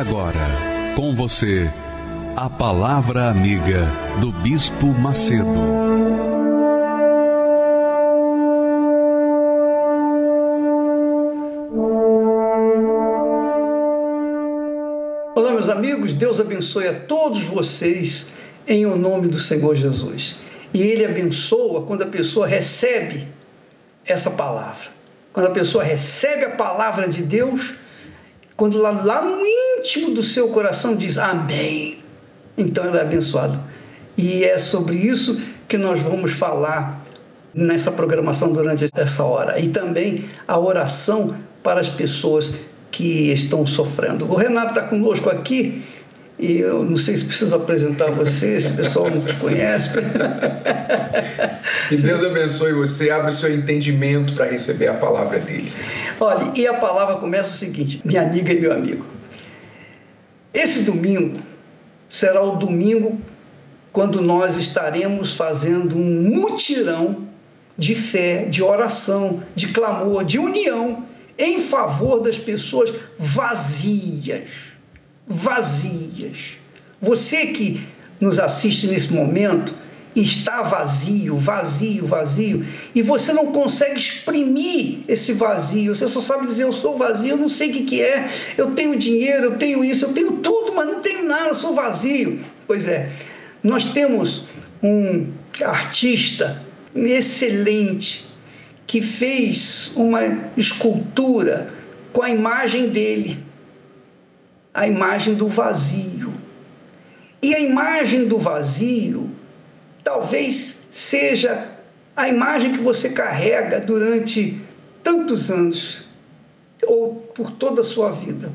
Agora, com você, a Palavra Amiga do Bispo Macedo. Olá, meus amigos, Deus abençoe a todos vocês em o nome do Senhor Jesus. E Ele abençoa quando a pessoa recebe essa palavra. Quando a pessoa recebe a palavra de Deus, quando lá, lá no íntimo do seu coração diz Amém então ela é abençoada. E é sobre isso que nós vamos falar nessa programação durante essa hora. E também a oração para as pessoas que estão sofrendo. O Renato está conosco aqui e eu não sei se preciso apresentar você, esse pessoal não te conhece. Que Deus abençoe você, abre o seu entendimento para receber a palavra dele. Olha, e a palavra começa o seguinte, minha amiga e meu amigo. Esse domingo será o domingo quando nós estaremos fazendo um mutirão de fé, de oração, de clamor, de união em favor das pessoas vazias. Vazias. Você que nos assiste nesse momento, está vazio, vazio, vazio, e você não consegue exprimir esse vazio. Você só sabe dizer: Eu sou vazio, eu não sei o que, que é, eu tenho dinheiro, eu tenho isso, eu tenho tudo, mas não tenho nada, eu sou vazio. Pois é, nós temos um artista excelente que fez uma escultura com a imagem dele, a imagem do vazio. E a imagem do vazio talvez seja a imagem que você carrega durante tantos anos ou por toda a sua vida.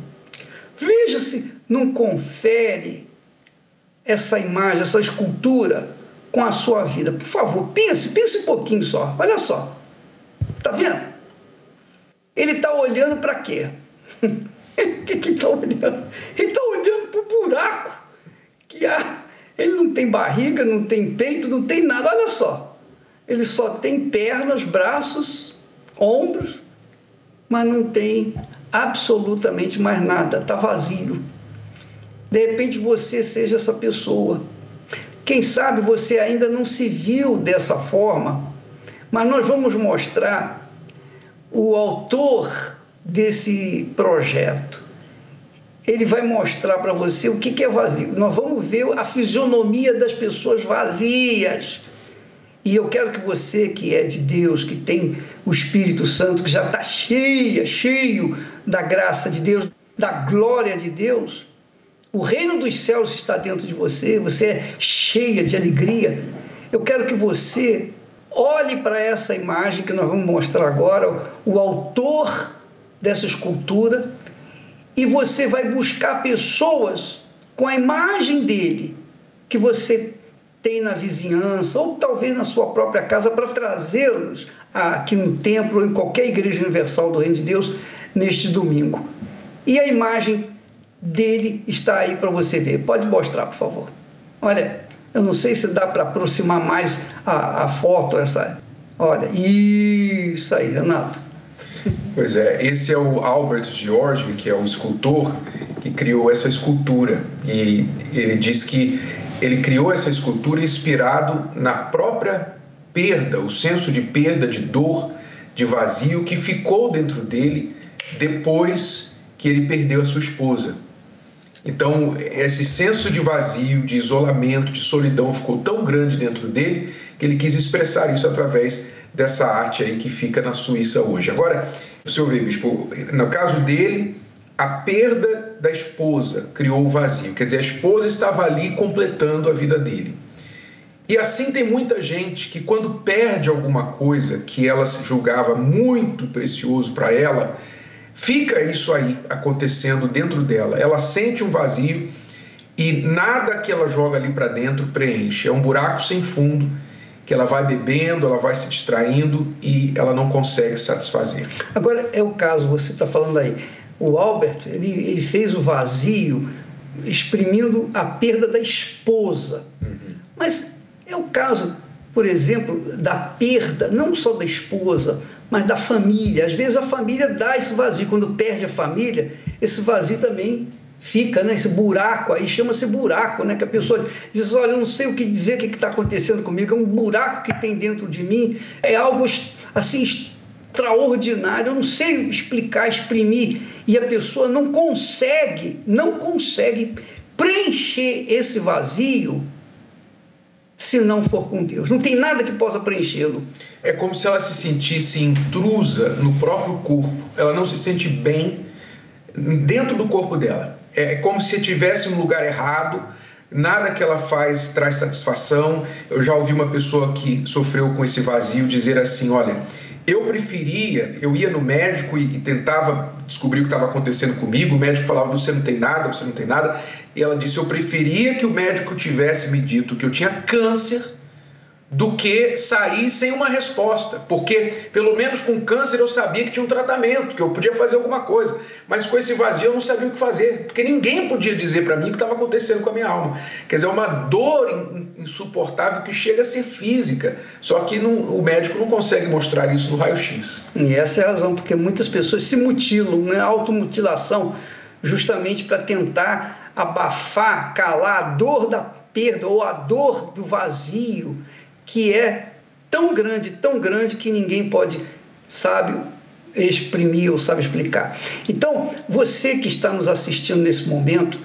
Veja se não confere essa imagem, essa escultura com a sua vida. Por favor, pense, pense um pouquinho só. Olha só. Tá vendo? Ele está olhando para quê? Que, está olhando? Ele está olhando para o buraco que há ele não tem barriga, não tem peito, não tem nada. Olha só. Ele só tem pernas, braços, ombros, mas não tem absolutamente mais nada. Está vazio. De repente você seja essa pessoa. Quem sabe você ainda não se viu dessa forma, mas nós vamos mostrar o autor desse projeto ele vai mostrar para você o que, é vazio. Nós vamos ver a fisionomia das pessoas vazias. E eu quero que você, que é de Deus, que tem o Espírito Santo, que já está cheia, cheio da graça de Deus, da glória de Deus, o reino dos céus está dentro de você, você é cheia de alegria. Eu quero que você olhe para essa imagem que nós vamos mostrar agora, o autor dessa escultura e você vai buscar pessoas com a imagem dele que você tem na vizinhança ou talvez na sua própria casa para trazê-los aqui no templo ou em qualquer igreja universal do Reino de Deus neste domingo. E a imagem dele está aí para você ver. Pode mostrar, por favor. Olha, eu não sei se dá para aproximar mais a, a foto essa. Olha, isso aí, Renato. Pois é, esse é o Albert George, que é o escultor que criou essa escultura. E ele diz que ele criou essa escultura inspirado na própria perda, o senso de perda, de dor, de vazio que ficou dentro dele depois que ele perdeu a sua esposa. Então, esse senso de vazio, de isolamento, de solidão ficou tão grande dentro dele que ele quis expressar isso através dessa arte aí que fica na Suíça hoje. Agora, o senhor vê, bispo, no caso dele, a perda da esposa criou o vazio. Quer dizer, a esposa estava ali completando a vida dele. E assim tem muita gente que, quando perde alguma coisa que ela julgava muito precioso para ela, fica isso aí acontecendo dentro dela. Ela sente um vazio e nada que ela joga ali para dentro preenche. É um buraco sem fundo que ela vai bebendo, ela vai se distraindo e ela não consegue satisfazer. Agora é o caso, você está falando aí, o Albert ele, ele fez o vazio exprimindo a perda da esposa, uhum. mas é o caso, por exemplo, da perda não só da esposa, mas da família. Às vezes a família dá esse vazio, quando perde a família, esse vazio também fica, né? Esse buraco aí chama-se buraco, né? Que a pessoa diz: olha, eu não sei o que dizer, o que está acontecendo comigo, é um buraco que tem dentro de mim, é algo assim extraordinário, eu não sei explicar, exprimir, e a pessoa não consegue, não consegue preencher esse vazio se não for com Deus. Não tem nada que possa preenchê-lo. É como se ela se sentisse intrusa no próprio corpo. Ela não se sente bem dentro do corpo dela. É como se estivesse no lugar errado, nada que ela faz traz satisfação. Eu já ouvi uma pessoa que sofreu com esse vazio dizer assim: olha, eu preferia, eu ia no médico e, e tentava descobrir o que estava acontecendo comigo. O médico falava: você não tem nada, você não tem nada. E ela disse: eu preferia que o médico tivesse me dito que eu tinha câncer do que sair sem uma resposta, porque pelo menos com câncer eu sabia que tinha um tratamento, que eu podia fazer alguma coisa, mas com esse vazio eu não sabia o que fazer, porque ninguém podia dizer para mim o que estava acontecendo com a minha alma. Quer dizer, é uma dor insuportável que chega a ser física, só que não, o médico não consegue mostrar isso no raio-x. E essa é a razão, porque muitas pessoas se mutilam, né? automutilação, justamente para tentar abafar, calar a dor da perda ou a dor do vazio que é tão grande, tão grande que ninguém pode, sabe, exprimir ou sabe explicar. Então, você que está nos assistindo nesse momento,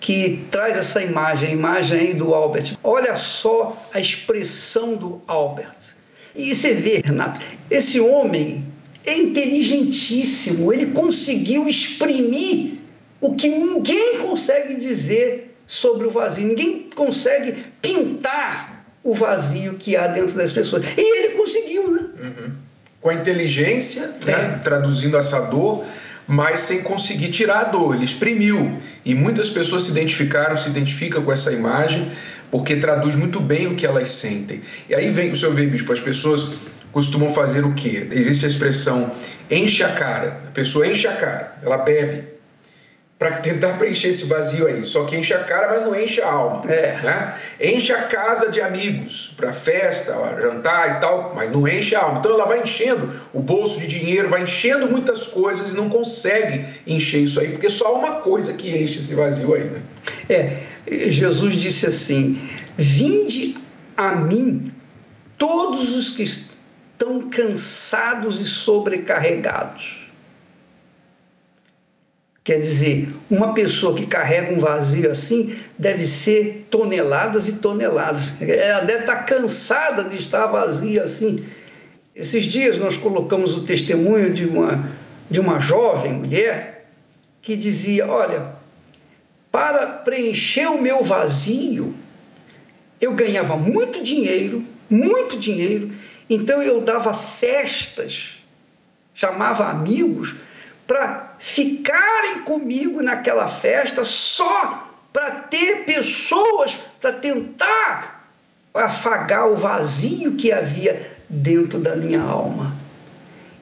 que traz essa imagem, a imagem aí do Albert, olha só a expressão do Albert. E você vê, Renato, esse homem é inteligentíssimo, ele conseguiu exprimir o que ninguém consegue dizer sobre o vazio, ninguém consegue pintar o vazio que há dentro das pessoas. E ele conseguiu, né? Uhum. Com a inteligência, né? é. né? traduzindo essa dor, mas sem conseguir tirar a dor. Ele exprimiu. E muitas pessoas se identificaram, se identificam com essa imagem, porque traduz muito bem o que elas sentem. E aí vem o seu ver, bispo, as pessoas costumam fazer o quê? Existe a expressão enche a cara. A pessoa enche a cara, ela bebe para tentar preencher esse vazio aí. Só que enche a cara, mas não enche a alma. É. Né? Enche a casa de amigos para festa, jantar e tal, mas não enche a alma. Então ela vai enchendo o bolso de dinheiro, vai enchendo muitas coisas e não consegue encher isso aí, porque só uma coisa que enche esse vazio aí. Né? É, Jesus disse assim: Vinde a mim todos os que estão cansados e sobrecarregados Quer dizer, uma pessoa que carrega um vazio assim deve ser toneladas e toneladas. Ela deve estar cansada de estar vazia assim. Esses dias nós colocamos o testemunho de uma, de uma jovem mulher que dizia: Olha, para preencher o meu vazio, eu ganhava muito dinheiro, muito dinheiro, então eu dava festas, chamava amigos para ficarem comigo naquela festa só para ter pessoas para tentar afagar o vazio que havia dentro da minha alma.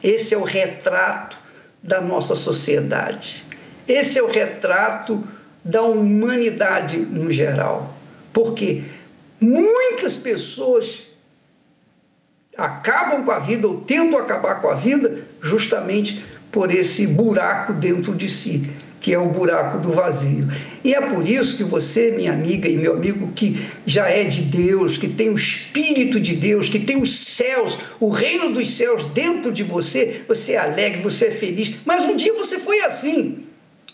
Esse é o retrato da nossa sociedade. Esse é o retrato da humanidade no geral. Porque muitas pessoas acabam com a vida ou tentam acabar com a vida justamente por esse buraco dentro de si, que é o buraco do vazio. E é por isso que você, minha amiga e meu amigo, que já é de Deus, que tem o Espírito de Deus, que tem os céus, o reino dos céus dentro de você, você é alegre, você é feliz. Mas um dia você foi assim.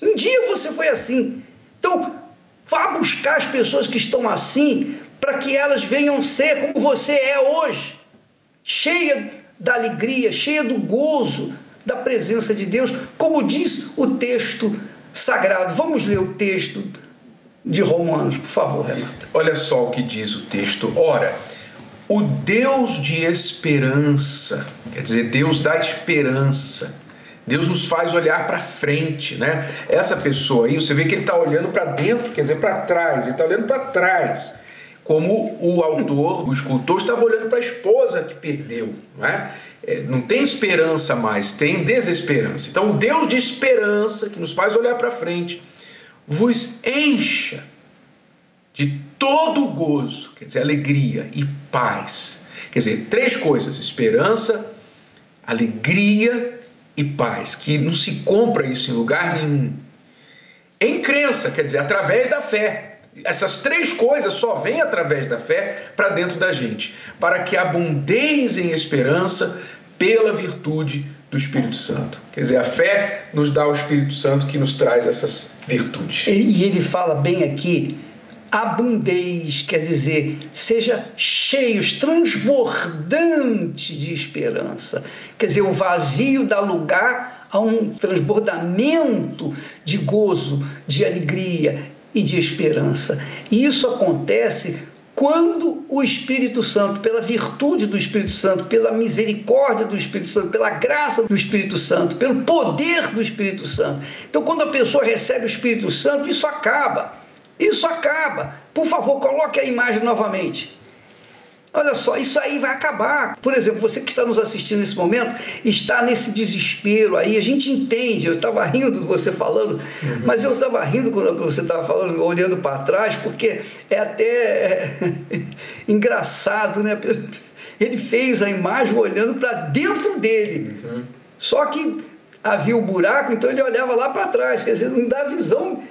Um dia você foi assim. Então, vá buscar as pessoas que estão assim, para que elas venham ser como você é hoje, cheia da alegria, cheia do gozo, da presença de Deus, como diz o texto sagrado. Vamos ler o texto de Romanos, por favor, Renato. Olha só o que diz o texto. Ora, o Deus de esperança, quer dizer, Deus da esperança, Deus nos faz olhar para frente, né? Essa pessoa aí, você vê que ele está olhando para dentro, quer dizer, para trás, ele está olhando para trás. Como o autor, o escultor, estava olhando para a esposa que perdeu, né? É, não tem esperança mais, tem desesperança. Então, o Deus de esperança, que nos faz olhar para frente, vos encha de todo gozo, quer dizer, alegria e paz. Quer dizer, três coisas: esperança, alegria e paz, que não se compra isso em lugar nenhum. Em crença, quer dizer, através da fé. Essas três coisas só vêm através da fé para dentro da gente, para que abundeis em esperança pela virtude do Espírito Santo. Quer dizer, a fé nos dá o Espírito Santo que nos traz essas virtudes. E ele fala bem aqui abundeis, quer dizer, seja cheios, transbordante de esperança. Quer dizer, o vazio dá lugar a um transbordamento de gozo, de alegria e de esperança. E isso acontece quando o Espírito Santo, pela virtude do Espírito Santo, pela misericórdia do Espírito Santo, pela graça do Espírito Santo, pelo poder do Espírito Santo. Então, quando a pessoa recebe o Espírito Santo, isso acaba. Isso acaba. Por favor, coloque a imagem novamente. Olha só, isso aí vai acabar. Por exemplo, você que está nos assistindo nesse momento está nesse desespero aí. A gente entende. Eu estava rindo de você falando, uhum. mas eu estava rindo quando você estava falando, olhando para trás, porque é até engraçado, né? Ele fez a imagem olhando para dentro dele. Uhum. Só que havia o um buraco, então ele olhava lá para trás. Quer dizer, não dá visão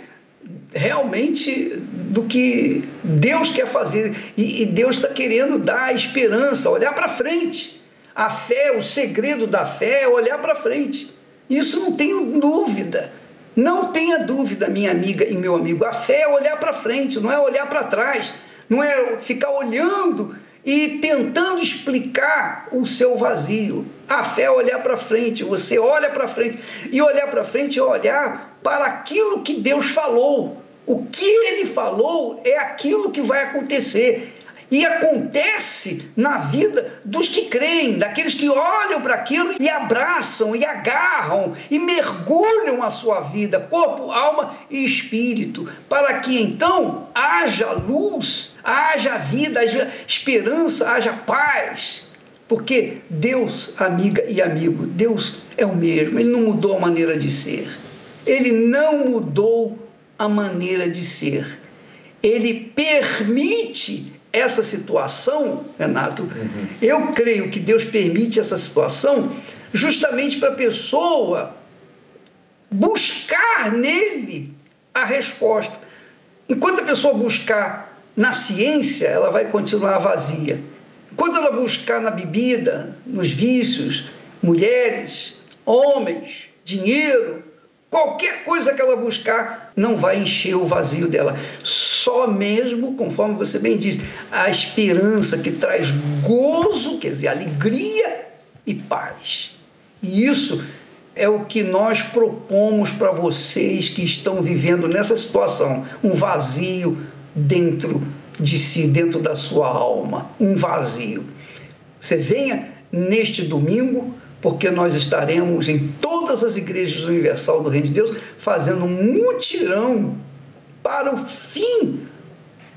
realmente do que Deus quer fazer. E, e Deus está querendo dar esperança, olhar para frente. A fé, o segredo da fé é olhar para frente. Isso não tenho dúvida. Não tenha dúvida, minha amiga e meu amigo. A fé é olhar para frente, não é olhar para trás. Não é ficar olhando e tentando explicar o seu vazio. A fé é olhar para frente, você olha para frente. E olhar para frente é olhar para aquilo que Deus falou. O que ele falou é aquilo que vai acontecer. E acontece na vida dos que creem, daqueles que olham para aquilo e abraçam, e agarram, e mergulham a sua vida, corpo, alma e espírito, para que então haja luz, haja vida, haja esperança, haja paz. Porque Deus, amiga e amigo, Deus é o mesmo, Ele não mudou a maneira de ser. Ele não mudou a maneira de ser. Ele permite essa situação, Renato, uhum. eu creio que Deus permite essa situação justamente para a pessoa buscar nele a resposta. Enquanto a pessoa buscar na ciência, ela vai continuar vazia. Enquanto ela buscar na bebida, nos vícios, mulheres, homens, dinheiro, Qualquer coisa que ela buscar não vai encher o vazio dela. Só mesmo, conforme você bem disse, a esperança que traz gozo, quer dizer, alegria e paz. E isso é o que nós propomos para vocês que estão vivendo nessa situação, um vazio dentro de si, dentro da sua alma, um vazio. Você venha neste domingo porque nós estaremos em todas as igrejas universal do Reino de Deus fazendo um mutirão para o fim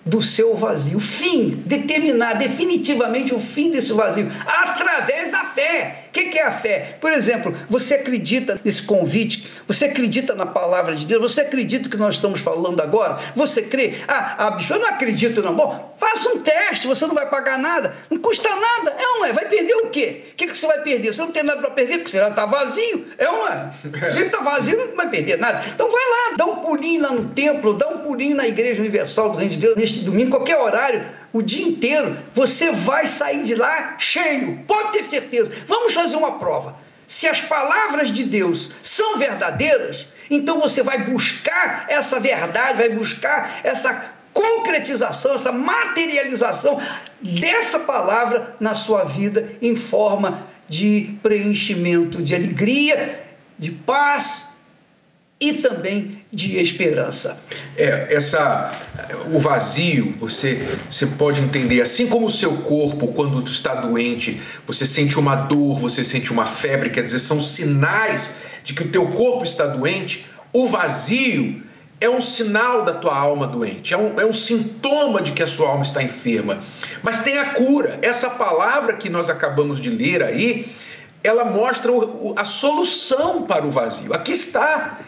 do seu vazio. Fim, determinar definitivamente o fim desse vazio, através da fé. O que é a fé? Por exemplo, você acredita nesse convite? Você acredita na palavra de Deus? Você acredita que nós estamos falando agora? Você crê? Ah, ah eu não acredito não. Bom, faça um teste, você não vai pagar nada, não custa nada. É ou não é? Vai perder o quê? O que, que você vai perder? Você não tem nada para perder, porque você já está vazio. É ou não é? Se está vazio, não vai perder nada. Então vai lá, dá um pulinho lá no templo, dá um pulinho na Igreja Universal do Reino de Deus neste domingo, qualquer horário, o dia inteiro, você vai sair de lá cheio, pode ter certeza. Vamos fazer uma prova. Se as palavras de Deus são verdadeiras, então você vai buscar essa verdade, vai buscar essa concretização, essa materialização dessa palavra na sua vida em forma de preenchimento de alegria, de paz e também de esperança. É, essa o vazio, você você pode entender assim como o seu corpo quando está doente, você sente uma dor, você sente uma febre, quer dizer, são sinais de que o teu corpo está doente. O vazio é um sinal da tua alma doente, é um, é um sintoma de que a sua alma está enferma. Mas tem a cura. Essa palavra que nós acabamos de ler aí, ela mostra o, a solução para o vazio. Aqui está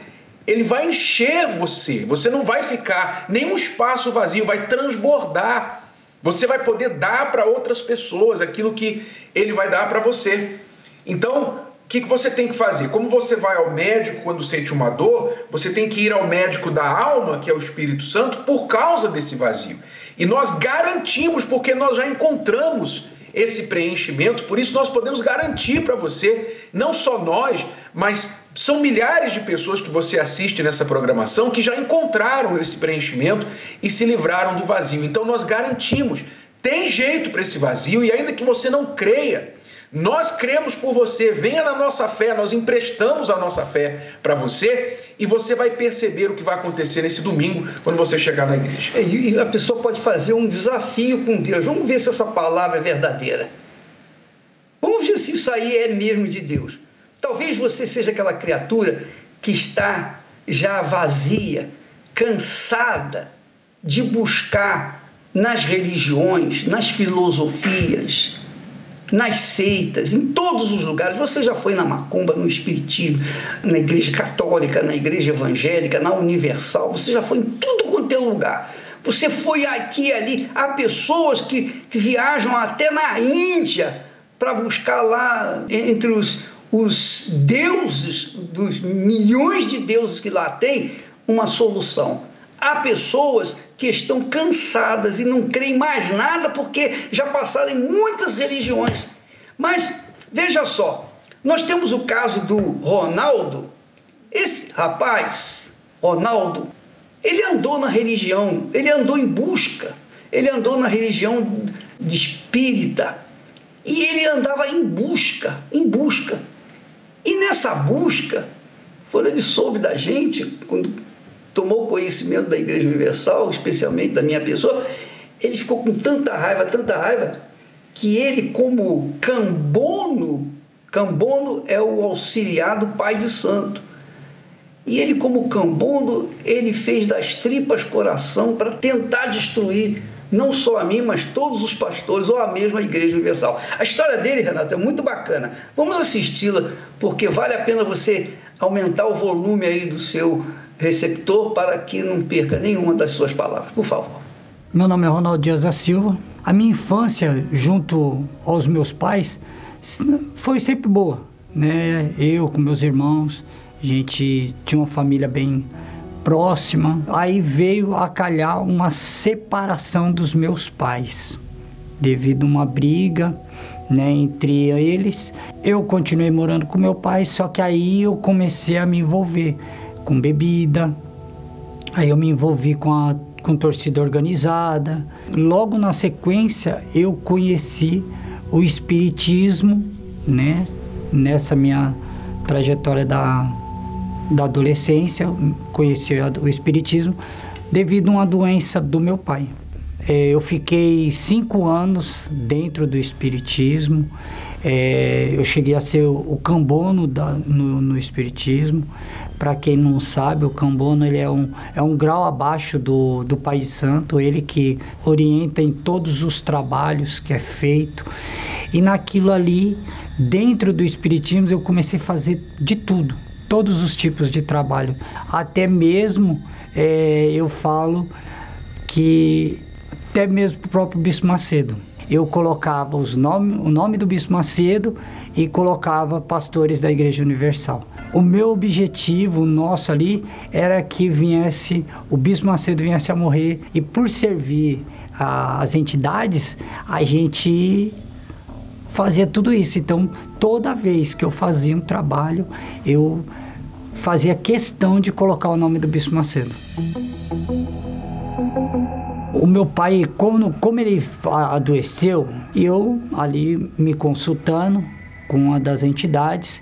ele vai encher você. Você não vai ficar nenhum espaço vazio, vai transbordar. Você vai poder dar para outras pessoas aquilo que ele vai dar para você. Então, o que, que você tem que fazer? Como você vai ao médico quando sente uma dor, você tem que ir ao médico da alma, que é o Espírito Santo, por causa desse vazio. E nós garantimos, porque nós já encontramos esse preenchimento, por isso nós podemos garantir para você, não só nós, mas são milhares de pessoas que você assiste nessa programação que já encontraram esse preenchimento e se livraram do vazio. Então nós garantimos, tem jeito para esse vazio e ainda que você não creia, nós cremos por você, venha na nossa fé, nós emprestamos a nossa fé para você e você vai perceber o que vai acontecer nesse domingo quando você chegar na igreja. E a pessoa pode fazer um desafio com Deus. Vamos ver se essa palavra é verdadeira. Vamos ver se isso aí é mesmo de Deus. Talvez você seja aquela criatura que está já vazia, cansada de buscar nas religiões, nas filosofias, nas seitas, em todos os lugares. Você já foi na macumba, no espiritismo, na igreja católica, na igreja evangélica, na universal, você já foi em tudo quanto é lugar. Você foi aqui e ali. Há pessoas que, que viajam até na Índia para buscar lá entre os, os deuses, dos milhões de deuses que lá tem, uma solução. Há pessoas que estão cansadas e não creem mais nada porque já passaram em muitas religiões. Mas veja só, nós temos o caso do Ronaldo. Esse rapaz, Ronaldo, ele andou na religião, ele andou em busca, ele andou na religião de espírita e ele andava em busca, em busca. E nessa busca, quando ele soube da gente, quando tomou conhecimento da Igreja Universal, especialmente da minha pessoa, ele ficou com tanta raiva, tanta raiva, que ele, como cambono, cambono é o auxiliar do pai de santo. E ele, como cambono, ele fez das tripas coração para tentar destruir não só a mim, mas todos os pastores ou a mesma Igreja Universal. A história dele, Renato, é muito bacana. Vamos assisti-la, porque vale a pena você aumentar o volume aí do seu receptor para que não perca nenhuma das suas palavras. Por favor. Meu nome é Ronaldo Dias da Silva. A minha infância, junto aos meus pais, foi sempre boa. Né? Eu com meus irmãos, a gente tinha uma família bem próxima. Aí veio a calhar uma separação dos meus pais, devido a uma briga né, entre eles. Eu continuei morando com meu pai, só que aí eu comecei a me envolver com bebida. Aí eu me envolvi com a com torcida organizada. Logo na sequência eu conheci o espiritismo, né? Nessa minha trajetória da, da adolescência, conheci o espiritismo devido a uma doença do meu pai. É, eu fiquei cinco anos dentro do espiritismo. É, eu cheguei a ser o, cambono no espiritismo. Para quem não sabe, o Cambono ele é, um, é um grau abaixo do, do Pai Santo, ele que orienta em todos os trabalhos que é feito. E naquilo ali, dentro do Espiritismo, eu comecei a fazer de tudo, todos os tipos de trabalho. Até mesmo é, eu falo que, até mesmo o próprio Bispo Macedo. Eu colocava os nome, o nome do Bispo Macedo e colocava pastores da Igreja Universal. O meu objetivo, o nosso ali, era que viesse, o Bispo Macedo viesse a morrer e por servir a, as entidades, a gente fazia tudo isso. Então, toda vez que eu fazia um trabalho, eu fazia questão de colocar o nome do Bispo Macedo. O meu pai, como, como ele adoeceu, eu ali me consultando com uma das entidades,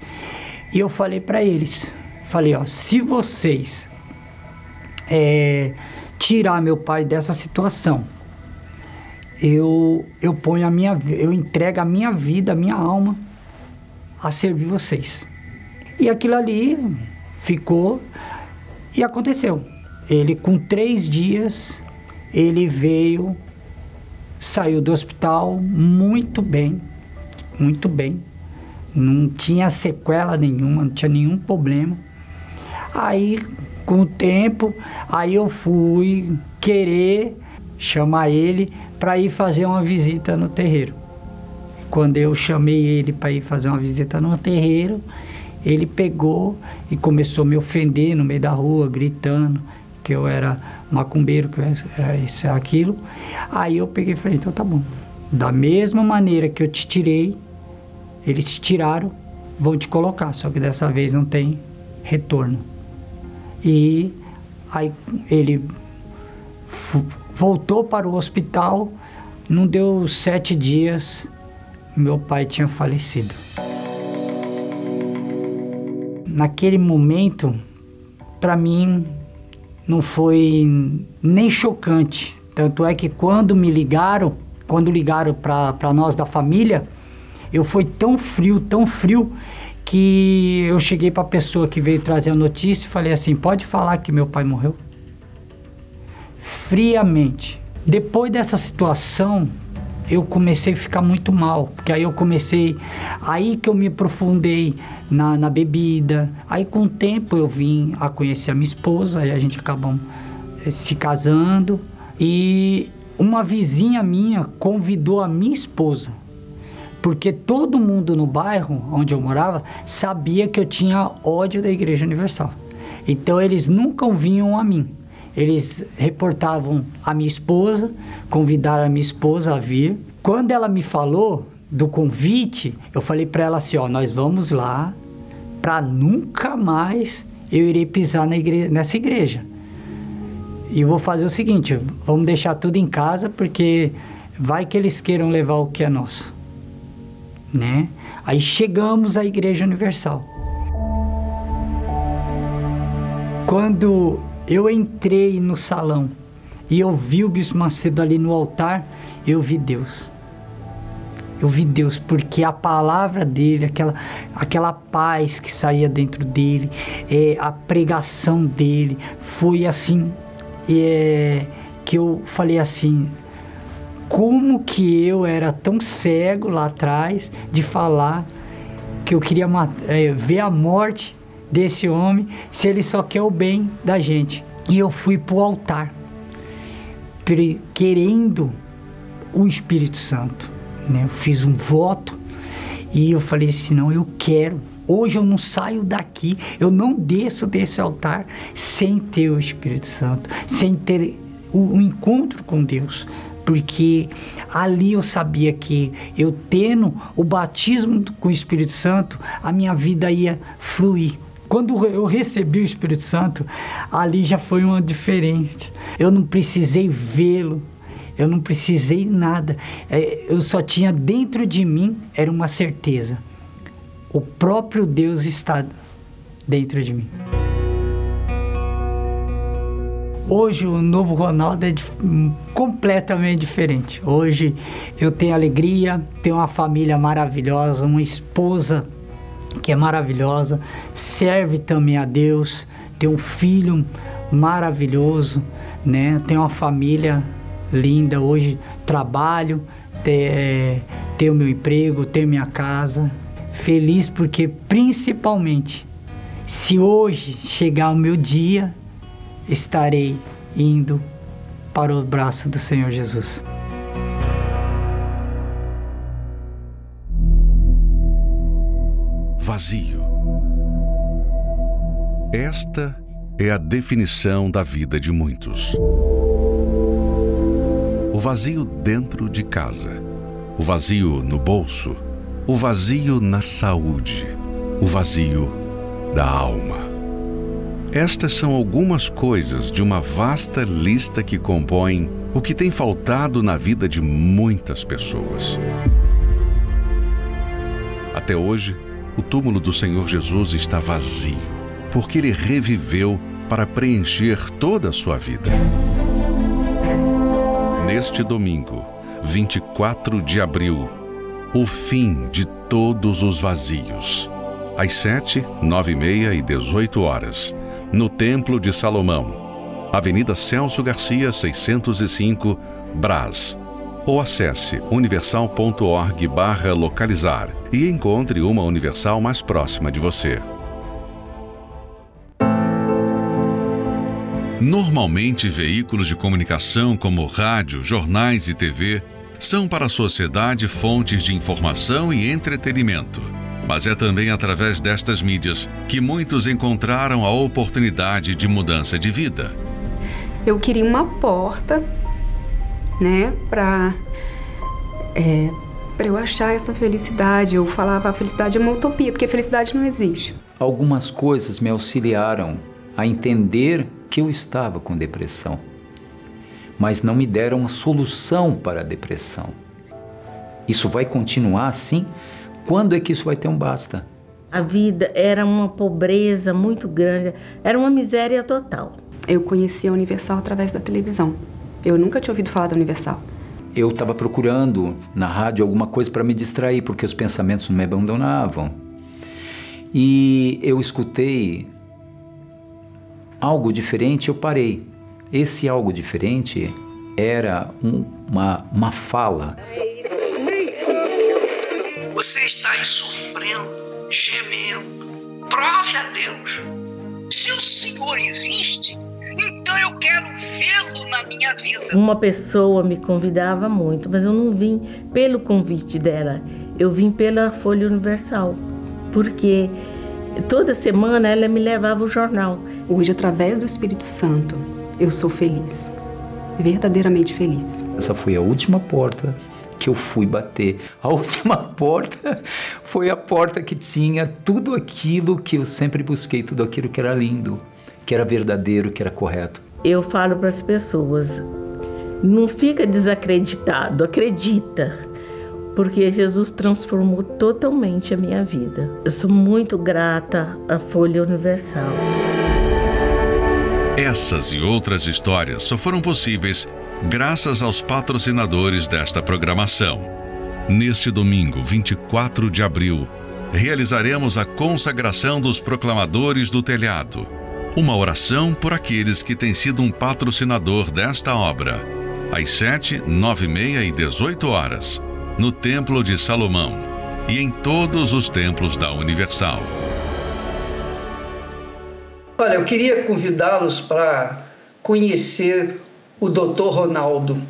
e eu falei para eles, falei, ó, se vocês é, tirar meu pai dessa situação, eu, eu ponho a minha, eu entrego a minha vida, a minha alma a servir vocês. E aquilo ali ficou e aconteceu. Ele com três dias ele veio, saiu do hospital muito bem, muito bem. Não tinha sequela nenhuma, não tinha nenhum problema. Aí, com o tempo, aí eu fui querer chamar ele para ir fazer uma visita no terreiro. Quando eu chamei ele para ir fazer uma visita no terreiro, ele pegou e começou a me ofender no meio da rua, gritando que eu era macumbeiro, que eu era isso, aquilo. Aí eu peguei e falei, então tá bom. Da mesma maneira que eu te tirei, eles te tiraram, vão te colocar, só que dessa vez não tem retorno. E aí ele voltou para o hospital, não deu sete dias, meu pai tinha falecido. Naquele momento, para mim, não foi nem chocante. Tanto é que quando me ligaram, quando ligaram para nós da família, eu fui tão frio, tão frio, que eu cheguei para a pessoa que veio trazer a notícia e falei assim: pode falar que meu pai morreu? Friamente. Depois dessa situação, eu comecei a ficar muito mal, porque aí eu comecei, aí que eu me aprofundei na, na bebida, aí com o tempo eu vim a conhecer a minha esposa, aí a gente acabou eh, se casando, e uma vizinha minha convidou a minha esposa porque todo mundo no bairro onde eu morava sabia que eu tinha ódio da Igreja Universal. Então eles nunca vinham a mim. Eles reportavam a minha esposa, convidaram a minha esposa a vir. Quando ela me falou do convite, eu falei para ela assim: ó, nós vamos lá para nunca mais eu irei pisar nessa igreja. E eu vou fazer o seguinte: vamos deixar tudo em casa, porque vai que eles queiram levar o que é nosso né? Aí chegamos à Igreja Universal. Quando eu entrei no salão e eu vi o Bispo Macedo ali no altar, eu vi Deus. Eu vi Deus porque a palavra dele, aquela, aquela paz que saía dentro dele, é, a pregação dele, foi assim, é, que eu falei assim, como que eu era tão cego lá atrás de falar que eu queria é, ver a morte desse homem se ele só quer o bem da gente. E eu fui para o altar, querendo o Espírito Santo. Né? Eu fiz um voto e eu falei assim: não, eu quero. Hoje eu não saio daqui, eu não desço desse altar sem ter o Espírito Santo, sem ter o, o encontro com Deus porque ali eu sabia que eu tendo o batismo com o Espírito Santo, a minha vida ia fluir. Quando eu recebi o Espírito Santo, ali já foi uma diferente. Eu não precisei vê-lo, eu não precisei nada. É, eu só tinha dentro de mim era uma certeza. O próprio Deus está dentro de mim. Hoje o novo Ronaldo é completamente diferente. Hoje eu tenho alegria, tenho uma família maravilhosa, uma esposa que é maravilhosa, serve também a Deus, tenho um filho maravilhoso, né? Tenho uma família linda. Hoje trabalho, é, tenho meu emprego, tenho minha casa. Feliz porque principalmente se hoje chegar o meu dia estarei indo para o braço do Senhor Jesus. Vazio. Esta é a definição da vida de muitos. O vazio dentro de casa, o vazio no bolso, o vazio na saúde, o vazio da alma. Estas são algumas coisas de uma vasta lista que compõem o que tem faltado na vida de muitas pessoas. Até hoje, o túmulo do Senhor Jesus está vazio, porque ele reviveu para preencher toda a sua vida. Neste domingo, 24 de abril, o fim de todos os vazios. Às 7, 9 e meia e 18 horas, no Templo de Salomão, Avenida Celso Garcia, 605, Brás. Ou acesse universal.org barra localizar e encontre uma Universal mais próxima de você. Normalmente, veículos de comunicação como rádio, jornais e TV são para a sociedade fontes de informação e entretenimento. Mas é também através destas mídias que muitos encontraram a oportunidade de mudança de vida. Eu queria uma porta, né, para é, para eu achar essa felicidade. Eu falava a felicidade é uma utopia, porque a felicidade não existe. Algumas coisas me auxiliaram a entender que eu estava com depressão, mas não me deram uma solução para a depressão. Isso vai continuar assim? Quando é que isso vai ter um basta? A vida era uma pobreza muito grande, era uma miséria total. Eu conheci a Universal através da televisão. Eu nunca tinha ouvido falar da Universal. Eu estava procurando na rádio alguma coisa para me distrair, porque os pensamentos não me abandonavam. E eu escutei algo diferente, eu parei. Esse algo diferente era um, uma, uma fala. Você está aí sofrendo, gemendo. Prove a Deus. Se o Senhor existe, então eu quero vê-lo na minha vida. Uma pessoa me convidava muito, mas eu não vim pelo convite dela. Eu vim pela Folha Universal. Porque toda semana ela me levava o jornal. Hoje, através do Espírito Santo, eu sou feliz, verdadeiramente feliz. Essa foi a última porta que eu fui bater. A última porta foi a porta que tinha tudo aquilo que eu sempre busquei, tudo aquilo que era lindo, que era verdadeiro, que era correto. Eu falo para as pessoas: não fica desacreditado, acredita porque Jesus transformou totalmente a minha vida. Eu sou muito grata à Folha Universal. Essas e outras histórias só foram possíveis graças aos patrocinadores desta programação. Neste domingo, 24 de abril, realizaremos a consagração dos proclamadores do telhado. Uma oração por aqueles que têm sido um patrocinador desta obra. Às 7, 9 e meia e 18 horas, no Templo de Salomão e em todos os templos da Universal. Olha, eu queria convidá-los para conhecer o doutor Ronaldo.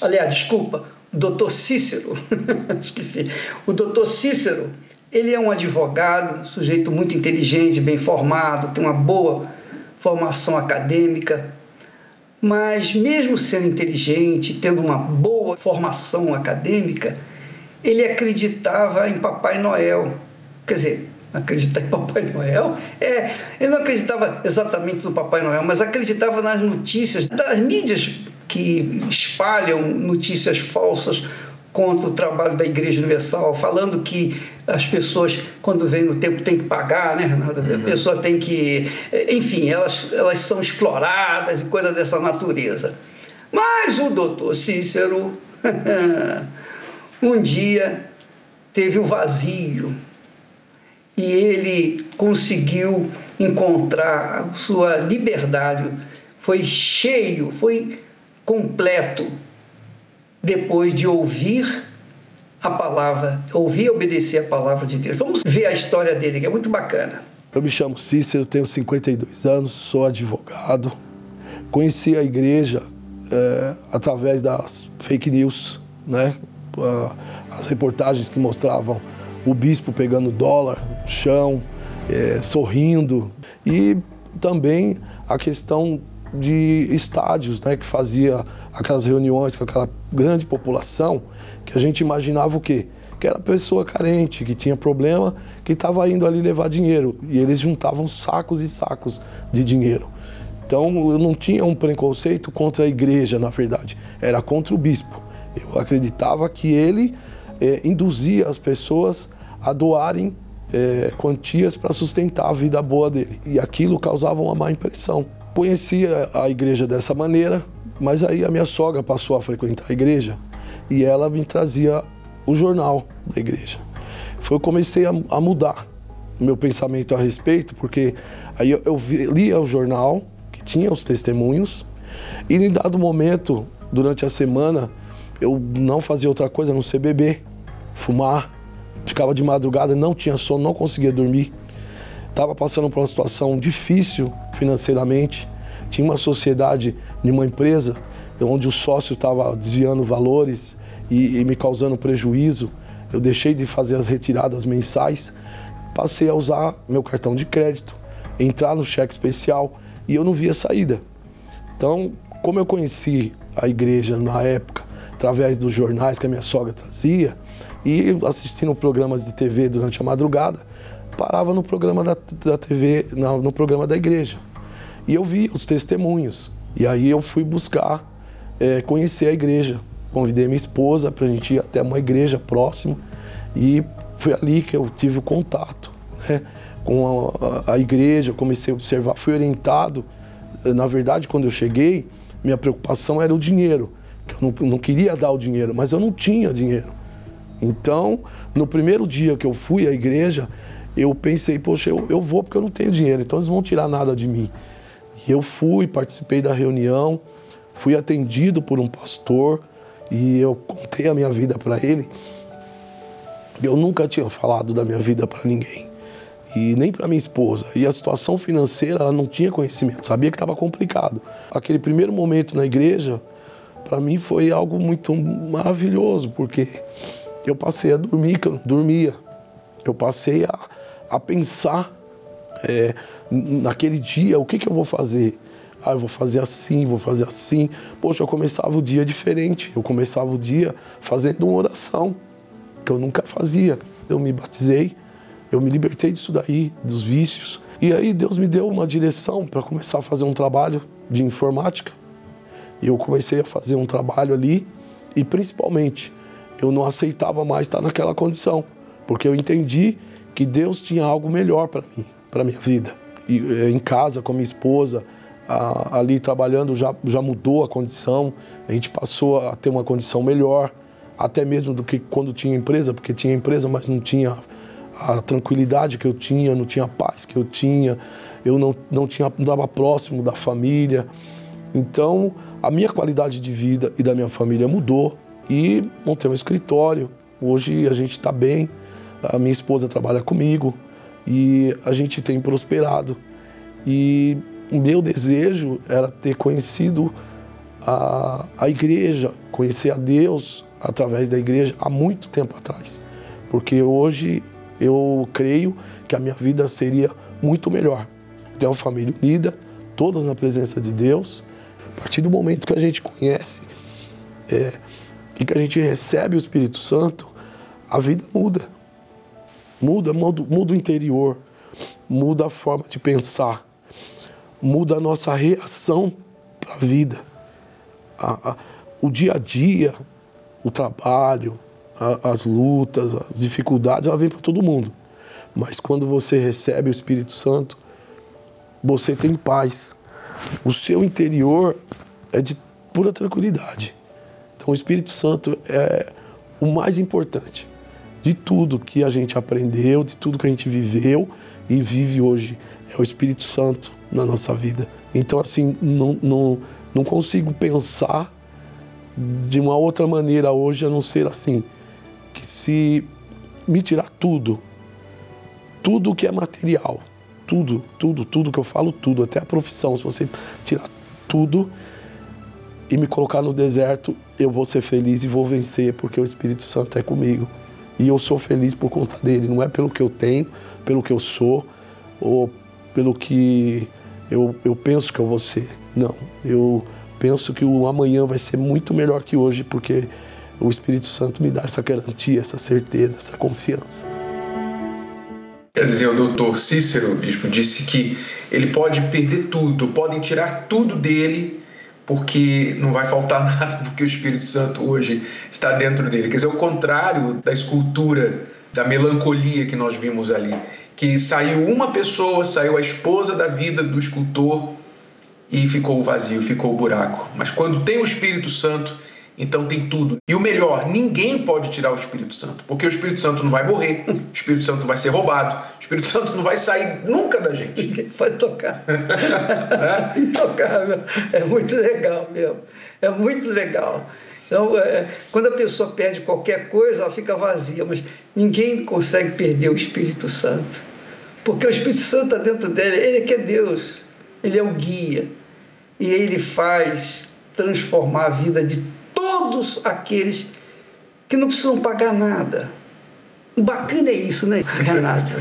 Aliás, desculpa, o doutor Cícero. Esqueci. O doutor Cícero, ele é um advogado, um sujeito muito inteligente, bem formado, tem uma boa formação acadêmica, mas mesmo sendo inteligente, tendo uma boa formação acadêmica, ele acreditava em Papai Noel. Quer dizer, acreditar em Papai Noel. É, ele não acreditava exatamente no Papai Noel, mas acreditava nas notícias das mídias que espalham notícias falsas contra o trabalho da Igreja Universal, falando que as pessoas, quando vêm no tempo, têm que pagar, né, Renato? Uhum. A pessoa tem que. Enfim, elas, elas são exploradas e coisa dessa natureza. Mas o doutor Cícero, um dia, teve o vazio e ele conseguiu encontrar sua liberdade, foi cheio, foi completo depois de ouvir a palavra, ouvir e obedecer a palavra de Deus. Vamos ver a história dele, que é muito bacana. Eu me chamo Cícero, tenho 52 anos, sou advogado. Conheci a igreja é, através das fake news, né? as reportagens que mostravam o bispo pegando dólar no chão, é, sorrindo. E também a questão de estádios, né, que fazia aquelas reuniões com aquela grande população, que a gente imaginava o quê? Que era pessoa carente, que tinha problema, que estava indo ali levar dinheiro. E eles juntavam sacos e sacos de dinheiro. Então eu não tinha um preconceito contra a igreja, na verdade, era contra o bispo. Eu acreditava que ele é, induzia as pessoas a doarem é, quantias para sustentar a vida boa dele. E aquilo causava uma má impressão. Conhecia a igreja dessa maneira, mas aí a minha sogra passou a frequentar a igreja e ela me trazia o jornal da igreja. Foi eu comecei a, a mudar meu pensamento a respeito, porque aí eu, eu lia o jornal que tinha os testemunhos e em dado momento, durante a semana, eu não fazia outra coisa não ser beber, fumar, ficava de madrugada, não tinha sono, não conseguia dormir. Estava passando por uma situação difícil financeiramente. Tinha uma sociedade de uma empresa onde o sócio estava desviando valores e, e me causando prejuízo. Eu deixei de fazer as retiradas mensais, passei a usar meu cartão de crédito, entrar no cheque especial e eu não via saída. Então, como eu conheci a igreja na época, através dos jornais que a minha sogra trazia, e assistindo programas de TV durante a madrugada, parava no programa da, da TV, no, no programa da igreja. E eu vi os testemunhos. E aí eu fui buscar é, conhecer a igreja. Convidei minha esposa para a gente ir até uma igreja próxima e foi ali que eu tive o contato né, com a, a, igreja, comecei a observar, fui orientado. Na verdade, quando eu cheguei, minha preocupação era o dinheiro, que eu não, não queria dar o dinheiro, mas eu não tinha dinheiro. Então, no primeiro dia que eu fui à igreja, eu pensei, poxa, eu, eu vou porque eu não tenho dinheiro, então eles vão tirar nada de mim. E eu fui, participei da reunião, fui atendido por um pastor e eu contei a minha vida para ele. Eu nunca tinha falado da minha vida para ninguém e nem para minha esposa. E a situação financeira, ela não tinha conhecimento, sabia que estava complicado. Aquele primeiro momento na igreja, para mim foi algo muito maravilhoso, porque eu passei a dormir, que eu não dormia. Eu passei a, a pensar é, naquele dia, o que, que eu vou fazer? Ah, eu vou fazer assim, vou fazer assim. Poxa, eu começava o dia diferente. Eu começava o dia fazendo uma oração, que eu nunca fazia. Eu me batizei, eu me libertei disso daí, dos vícios. E aí Deus me deu uma direção para começar a fazer um trabalho de informática. E eu comecei a fazer um trabalho ali e principalmente eu não aceitava mais estar naquela condição, porque eu entendi que Deus tinha algo melhor para mim, para minha vida. E eh, em casa com minha esposa, a, ali trabalhando já, já mudou a condição, a gente passou a ter uma condição melhor, até mesmo do que quando tinha empresa, porque tinha empresa, mas não tinha a tranquilidade que eu tinha, não tinha a paz que eu tinha, eu não, não tinha não estava próximo da família. Então, a minha qualidade de vida e da minha família mudou e montei um escritório. Hoje a gente está bem, a minha esposa trabalha comigo e a gente tem prosperado. E o meu desejo era ter conhecido a, a igreja, conhecer a Deus através da igreja há muito tempo atrás. Porque hoje eu creio que a minha vida seria muito melhor. Ter uma família unida, todas na presença de Deus. A partir do momento que a gente conhece é, e que a gente recebe o Espírito Santo, a vida muda. Muda, muda, o interior, muda a forma de pensar, muda a nossa reação para a vida. o dia a dia, o trabalho, a, as lutas, as dificuldades, ela vem para todo mundo. Mas quando você recebe o Espírito Santo, você tem paz. O seu interior é de pura tranquilidade. Então, o Espírito Santo é o mais importante de tudo que a gente aprendeu, de tudo que a gente viveu e vive hoje. É o Espírito Santo na nossa vida. Então, assim, não, não, não consigo pensar de uma outra maneira hoje a não ser assim, que se me tirar tudo, tudo que é material, tudo, tudo, tudo que eu falo, tudo, até a profissão, se você tirar tudo, e me colocar no deserto, eu vou ser feliz e vou vencer, porque o Espírito Santo é comigo. E eu sou feliz por conta dele, não é pelo que eu tenho, pelo que eu sou, ou pelo que eu, eu penso que eu vou ser. Não, eu penso que o amanhã vai ser muito melhor que hoje, porque o Espírito Santo me dá essa garantia, essa certeza, essa confiança. Quer dizer, o doutor Cícero, bispo, disse que ele pode perder tudo, podem tirar tudo dele, porque não vai faltar nada, porque o Espírito Santo hoje está dentro dele. Quer dizer, o contrário da escultura da melancolia que nós vimos ali. Que saiu uma pessoa, saiu a esposa da vida do escultor e ficou vazio, ficou o buraco. Mas quando tem o Espírito Santo, então tem tudo. E o melhor, ninguém pode tirar o Espírito Santo, porque o Espírito Santo não vai morrer, o Espírito Santo vai ser roubado, o Espírito Santo não vai sair nunca da gente. Ninguém pode tocar. Intocável. É muito legal mesmo. É muito legal. Então, é, quando a pessoa perde qualquer coisa, ela fica vazia, mas ninguém consegue perder o Espírito Santo. Porque o Espírito Santo está dentro dele, ele é que é Deus, ele é o guia. E ele faz transformar a vida de todos aqueles que não precisam pagar nada. O bacana é isso, né, Renato?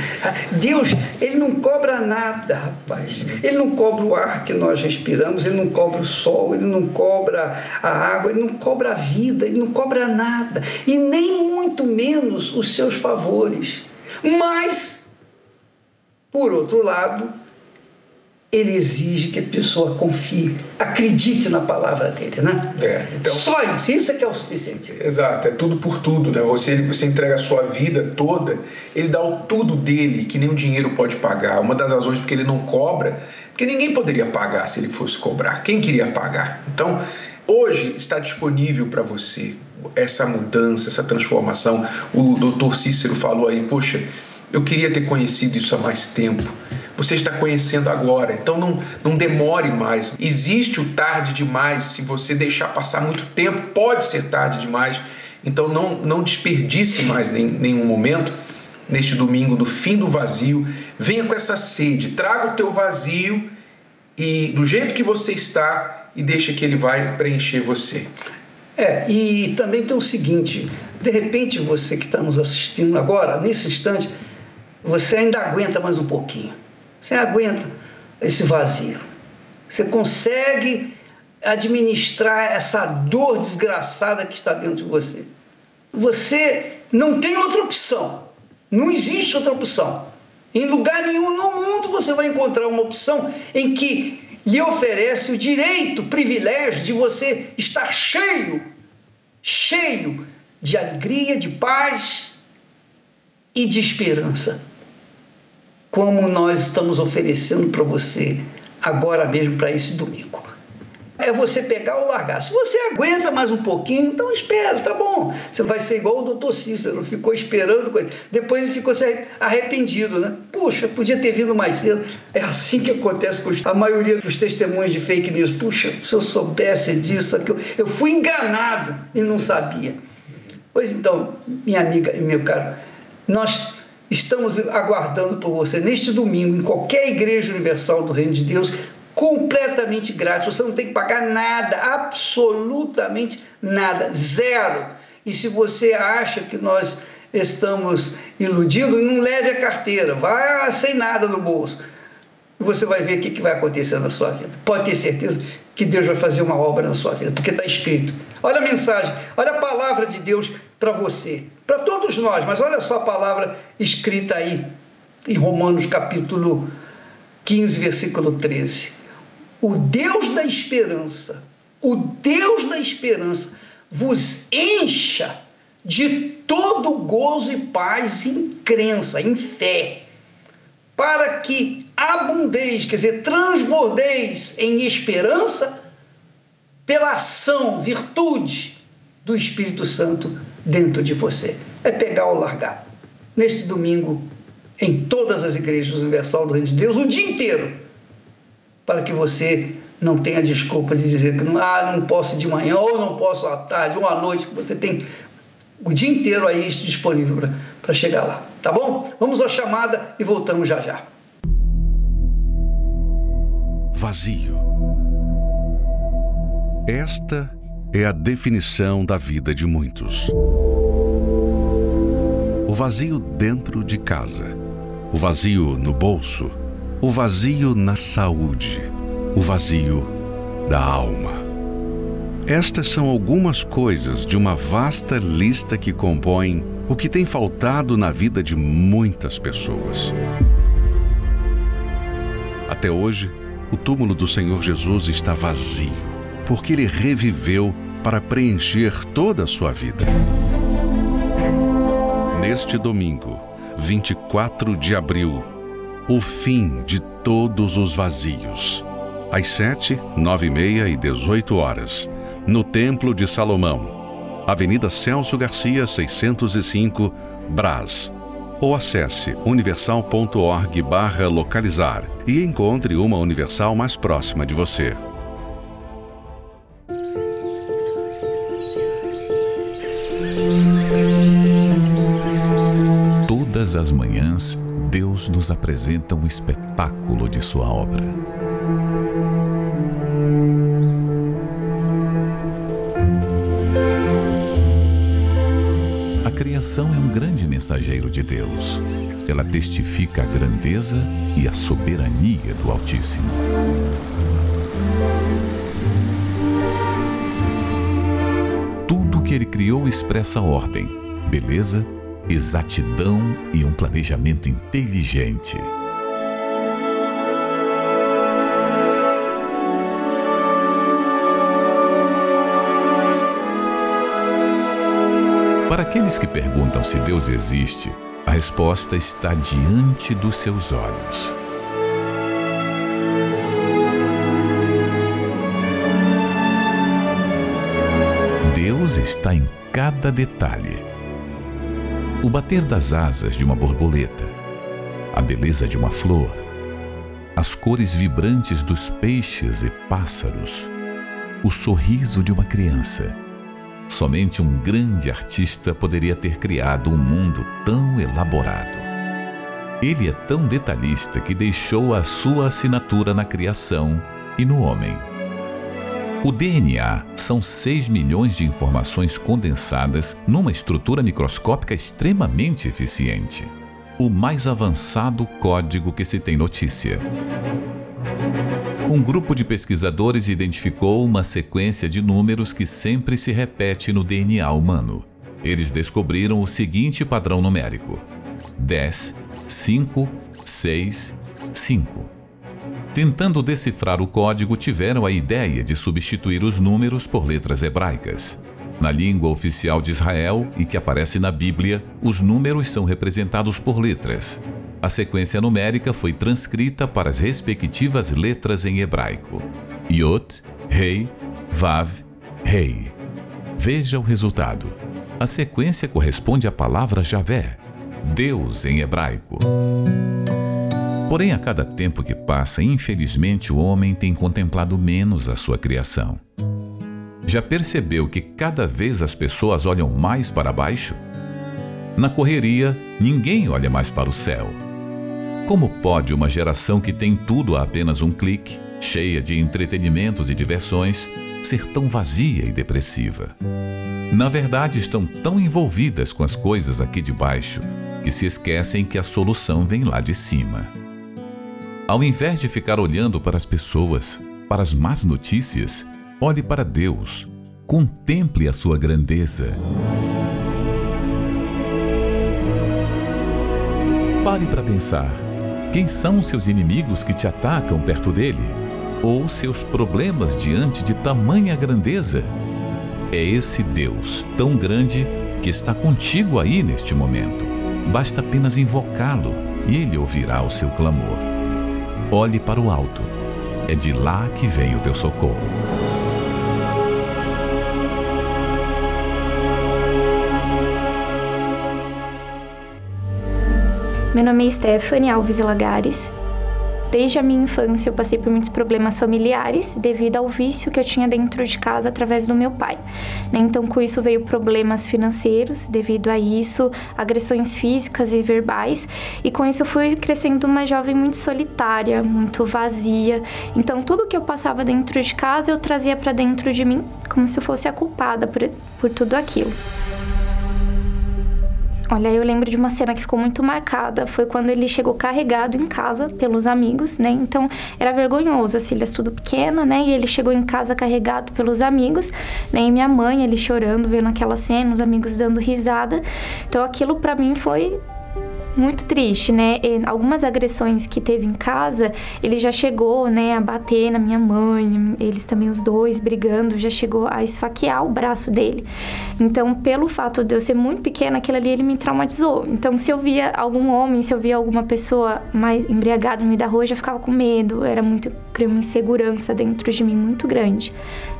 Deus, ele não cobra nada, rapaz. Ele não cobra o ar que nós respiramos, ele não cobra o sol, ele não cobra a água, ele não cobra a vida, ele não cobra nada. E nem muito menos os seus favores. Mas, por outro lado, ele exige que a pessoa confie, acredite na palavra dele, né? É, então, Só isso, isso é que é o suficiente. Exato, é tudo por tudo, né? Você, você entrega a sua vida toda, ele dá o tudo dele, que nem o dinheiro pode pagar. Uma das razões porque ele não cobra, porque ninguém poderia pagar se ele fosse cobrar. Quem queria pagar? Então, hoje está disponível para você essa mudança, essa transformação. O doutor Cícero falou aí, poxa, eu queria ter conhecido isso há mais tempo. Você está conhecendo agora, então não, não demore mais. Existe o tarde demais, se você deixar passar muito tempo, pode ser tarde demais. Então não, não desperdice mais nem, nenhum momento neste domingo do fim do vazio. Venha com essa sede, traga o teu vazio e do jeito que você está e deixa que ele vai preencher você. É, e também tem o seguinte: de repente você que está nos assistindo agora, nesse instante, você ainda aguenta mais um pouquinho. Você aguenta esse vazio. Você consegue administrar essa dor desgraçada que está dentro de você. Você não tem outra opção. Não existe outra opção. Em lugar nenhum no mundo você vai encontrar uma opção em que lhe oferece o direito, o privilégio de você estar cheio, cheio de alegria, de paz e de esperança como nós estamos oferecendo para você agora mesmo para esse domingo. É você pegar ou largar. Se você aguenta mais um pouquinho, então espera, tá bom. Você vai ser igual o doutor Cícero, ficou esperando, depois ele ficou arrependido, né? Puxa, podia ter vindo mais cedo. É assim que acontece com a maioria dos testemunhos de fake news. Puxa, se eu soubesse disso, eu fui enganado e não sabia. Pois então, minha amiga e meu caro, nós Estamos aguardando por você neste domingo, em qualquer igreja universal do Reino de Deus, completamente grátis. Você não tem que pagar nada, absolutamente nada, zero. E se você acha que nós estamos iludindo, não leve a carteira, vá sem nada no bolso. E você vai ver o que vai acontecer na sua vida. Pode ter certeza que Deus vai fazer uma obra na sua vida, porque está escrito. Olha a mensagem, olha a palavra de Deus para você, para todos nós, mas olha só a palavra escrita aí em Romanos capítulo 15, versículo 13. O Deus da esperança, o Deus da esperança vos encha de todo gozo e paz em crença, em fé, para que abundeis, quer dizer, transbordeis em esperança pela ação, virtude do Espírito Santo dentro de você. É pegar ou largar. Neste domingo, em todas as igrejas universal do Reino de Deus, o dia inteiro, para que você não tenha desculpa de dizer que não, ah, não posso de manhã, ou não posso à tarde, ou à noite, que você tem o dia inteiro aí disponível para chegar lá. Tá bom? Vamos à chamada e voltamos já já. Vazio. Esta é a definição da vida de muitos. O vazio dentro de casa, o vazio no bolso, o vazio na saúde, o vazio da alma. Estas são algumas coisas de uma vasta lista que compõem o que tem faltado na vida de muitas pessoas. Até hoje, o túmulo do Senhor Jesus está vazio, porque ele reviveu para preencher toda a sua vida. neste domingo, 24 de abril, o fim de todos os vazios. Às 7, 9 e meia e 18 horas, no Templo de Salomão, Avenida Celso Garcia, 605, Brás. Ou acesse universal.org/localizar e encontre uma Universal mais próxima de você. Todas as manhãs, Deus nos apresenta um espetáculo de Sua obra. A criação é um grande mensageiro de Deus. Ela testifica a grandeza e a soberania do Altíssimo. Tudo que ele criou expressa ordem, beleza exatidão e um planejamento inteligente. Para aqueles que perguntam se Deus existe, a resposta está diante dos seus olhos. Deus está em cada detalhe o bater das asas de uma borboleta, a beleza de uma flor, as cores vibrantes dos peixes e pássaros, o sorriso de uma criança. Somente um grande artista poderia ter criado um mundo tão elaborado. Ele é tão detalhista que deixou a sua assinatura na criação e no homem. O DNA são 6 milhões de informações condensadas numa estrutura microscópica extremamente eficiente. O mais avançado código que se tem notícia. Um grupo de pesquisadores identificou uma sequência de números que sempre se repete no DNA humano. Eles descobriram o seguinte padrão numérico: 10, 5, 6, 5. Tentando decifrar o código, tiveram a ideia de substituir os números por letras hebraicas. Na língua oficial de Israel e que aparece na Bíblia, os números são representados por letras. A sequência numérica foi transcrita para as respectivas letras em hebraico: Yot, Rei, Vav, Rei. Veja o resultado. A sequência corresponde à palavra Javé, Deus em hebraico. Porém, a cada tempo que passa, infelizmente o homem tem contemplado menos a sua criação. Já percebeu que cada vez as pessoas olham mais para baixo? Na correria, ninguém olha mais para o céu. Como pode uma geração que tem tudo a apenas um clique, cheia de entretenimentos e diversões, ser tão vazia e depressiva? Na verdade, estão tão envolvidas com as coisas aqui de baixo que se esquecem que a solução vem lá de cima. Ao invés de ficar olhando para as pessoas, para as más notícias, olhe para Deus. Contemple a sua grandeza. Pare para pensar. Quem são seus inimigos que te atacam perto dele? Ou seus problemas diante de tamanha grandeza? É esse Deus tão grande que está contigo aí neste momento. Basta apenas invocá-lo e ele ouvirá o seu clamor. Olhe para o alto. É de lá que vem o teu socorro. Meu nome é Stephanie Alves Lagares Desde a minha infância eu passei por muitos problemas familiares devido ao vício que eu tinha dentro de casa através do meu pai. Né? Então, com isso veio problemas financeiros, devido a isso, agressões físicas e verbais. E com isso eu fui crescendo uma jovem muito solitária, muito vazia. Então, tudo que eu passava dentro de casa eu trazia para dentro de mim como se eu fosse a culpada por, por tudo aquilo. Olha, eu lembro de uma cena que ficou muito marcada. Foi quando ele chegou carregado em casa pelos amigos, né? Então era vergonhoso, as filhas tudo pequena, né? E ele chegou em casa carregado pelos amigos, né? E minha mãe, ele chorando, vendo aquela cena, os amigos dando risada. Então aquilo para mim foi muito triste, né? E algumas agressões que teve em casa, ele já chegou, né, a bater na minha mãe, eles também os dois brigando, já chegou a esfaquear o braço dele. Então, pelo fato de eu ser muito pequena, aquilo ali ele me traumatizou. Então, se eu via algum homem, se eu via alguma pessoa mais embriagada no meio da rua, eu já ficava com medo, era muito criou uma insegurança dentro de mim muito grande,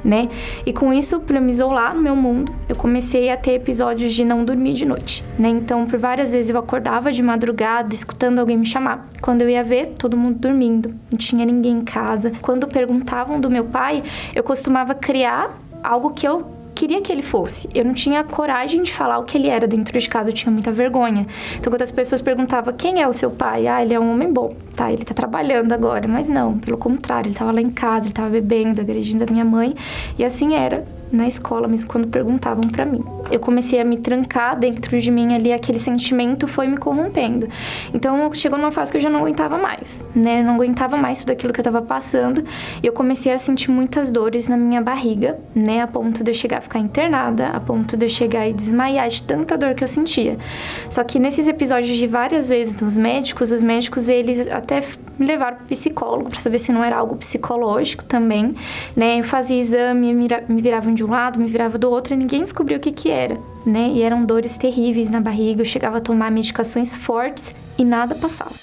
né? E com isso, para me isolar no meu mundo, eu comecei a ter episódios de não dormir de noite, né? Então, por várias vezes eu acordava de madrugada escutando alguém me chamar. Quando eu ia ver, todo mundo dormindo, não tinha ninguém em casa. Quando perguntavam do meu pai, eu costumava criar algo que eu queria que ele fosse. Eu não tinha coragem de falar o que ele era dentro de casa, eu tinha muita vergonha. Então, quando as pessoas perguntavam quem é o seu pai, ah, ele é um homem bom, tá, ele tá trabalhando agora. Mas não, pelo contrário, ele tava lá em casa, ele tava bebendo, agredindo a minha mãe, e assim era na escola, mesmo quando perguntavam para mim. Eu comecei a me trancar dentro de mim ali, aquele sentimento foi me corrompendo. Então chegou numa fase que eu já não aguentava mais, né? Eu não aguentava mais tudo aquilo que eu tava passando. E eu comecei a sentir muitas dores na minha barriga, né? A ponto de eu chegar a ficar internada, a ponto de eu chegar e desmaiar de tanta dor que eu sentia. Só que nesses episódios de várias vezes nos médicos, os médicos eles até me levaram para psicólogo para saber se não era algo psicológico também, né? Eu fazia exame, me viravam de um lado, me virava do outro e ninguém descobriu o que que era, né? E eram dores terríveis na barriga, eu chegava a tomar medicações fortes e nada passava.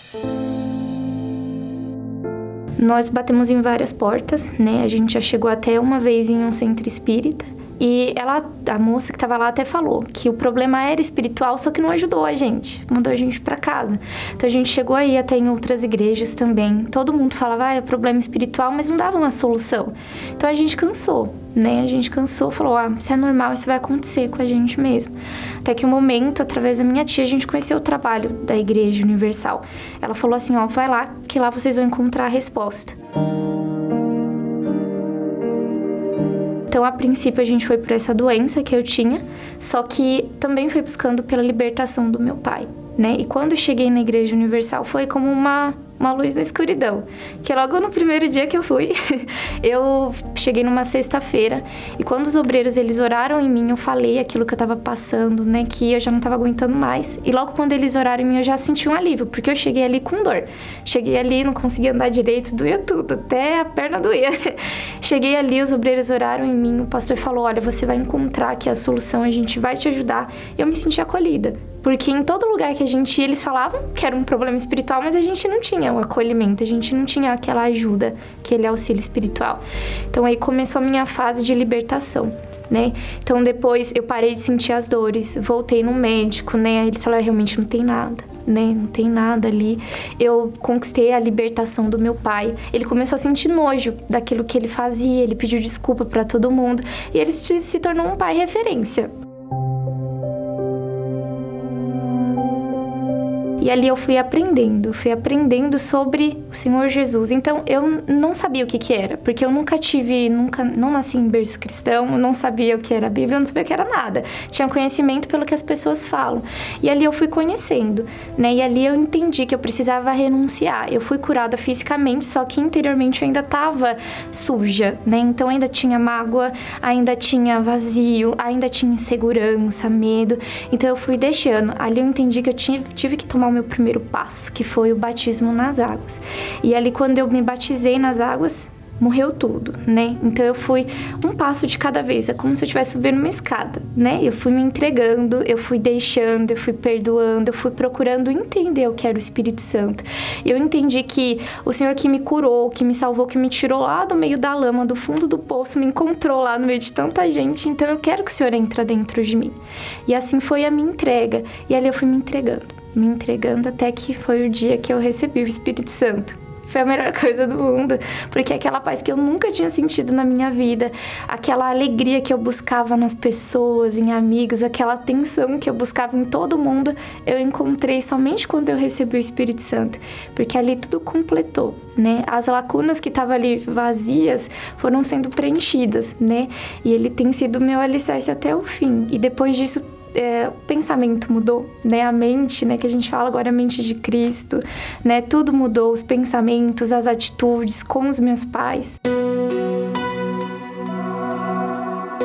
Nós batemos em várias portas, né? A gente já chegou até uma vez em um centro espírita e ela, a moça que estava lá até falou que o problema era espiritual, só que não ajudou a gente, mandou a gente para casa. Então a gente chegou aí até em outras igrejas também. Todo mundo falava, ah, é problema espiritual, mas não dava uma solução. Então a gente cansou, né? A gente cansou, falou, ah, isso é normal, isso vai acontecer com a gente mesmo. Até que um momento, através da minha tia, a gente conheceu o trabalho da Igreja Universal. Ela falou assim, ó, vai lá, que lá vocês vão encontrar a resposta. Então, a princípio, a gente foi por essa doença que eu tinha, só que também foi buscando pela libertação do meu pai, né? E quando cheguei na Igreja Universal, foi como uma uma luz na escuridão. Que logo no primeiro dia que eu fui, eu cheguei numa sexta-feira e quando os obreiros eles oraram em mim, eu falei aquilo que eu tava passando, né, que eu já não tava aguentando mais. E logo quando eles oraram em mim, eu já senti um alívio, porque eu cheguei ali com dor. Cheguei ali, não conseguia andar direito, doía tudo, até a perna doía. cheguei ali, os obreiros oraram em mim, o pastor falou: "Olha, você vai encontrar aqui a solução, a gente vai te ajudar". Eu me senti acolhida. Porque em todo lugar que a gente ia, eles falavam que era um problema espiritual, mas a gente não tinha o acolhimento, a gente não tinha aquela ajuda, aquele auxílio espiritual. Então aí começou a minha fase de libertação. Né? Então depois eu parei de sentir as dores, voltei no médico, né? Aí eles falaram, realmente não tem nada, né? Não tem nada ali. Eu conquistei a libertação do meu pai. Ele começou a sentir nojo daquilo que ele fazia, ele pediu desculpa para todo mundo e ele se tornou um pai referência. E ali eu fui aprendendo, fui aprendendo sobre o Senhor Jesus. Então eu não sabia o que que era, porque eu nunca tive, nunca, não nasci em berço cristão, não sabia o que era a Bíblia, não sabia o que era nada. Tinha conhecimento pelo que as pessoas falam. E ali eu fui conhecendo, né? E ali eu entendi que eu precisava renunciar. Eu fui curada fisicamente, só que interiormente eu ainda estava suja, né? Então ainda tinha mágoa, ainda tinha vazio, ainda tinha insegurança, medo. Então eu fui deixando. Ali eu entendi que eu tive, que tomar o meu primeiro passo, que foi o batismo nas águas. E ali, quando eu me batizei nas águas, morreu tudo, né? Então eu fui um passo de cada vez, é como se eu estivesse subindo uma escada, né? Eu fui me entregando, eu fui deixando, eu fui perdoando, eu fui procurando entender o que era o Espírito Santo. Eu entendi que o Senhor que me curou, que me salvou, que me tirou lá do meio da lama, do fundo do poço, me encontrou lá no meio de tanta gente, então eu quero que o Senhor entre dentro de mim. E assim foi a minha entrega, e ali eu fui me entregando me entregando até que foi o dia que eu recebi o Espírito Santo. Foi a melhor coisa do mundo, porque aquela paz que eu nunca tinha sentido na minha vida, aquela alegria que eu buscava nas pessoas, em amigos, aquela atenção que eu buscava em todo mundo, eu encontrei somente quando eu recebi o Espírito Santo, porque ali tudo completou, né? As lacunas que estavam ali vazias foram sendo preenchidas, né? E ele tem sido meu alicerce até o fim. E depois disso é, o pensamento mudou, né? A mente, né? Que a gente fala agora a mente de Cristo, né? Tudo mudou, os pensamentos, as atitudes com os meus pais.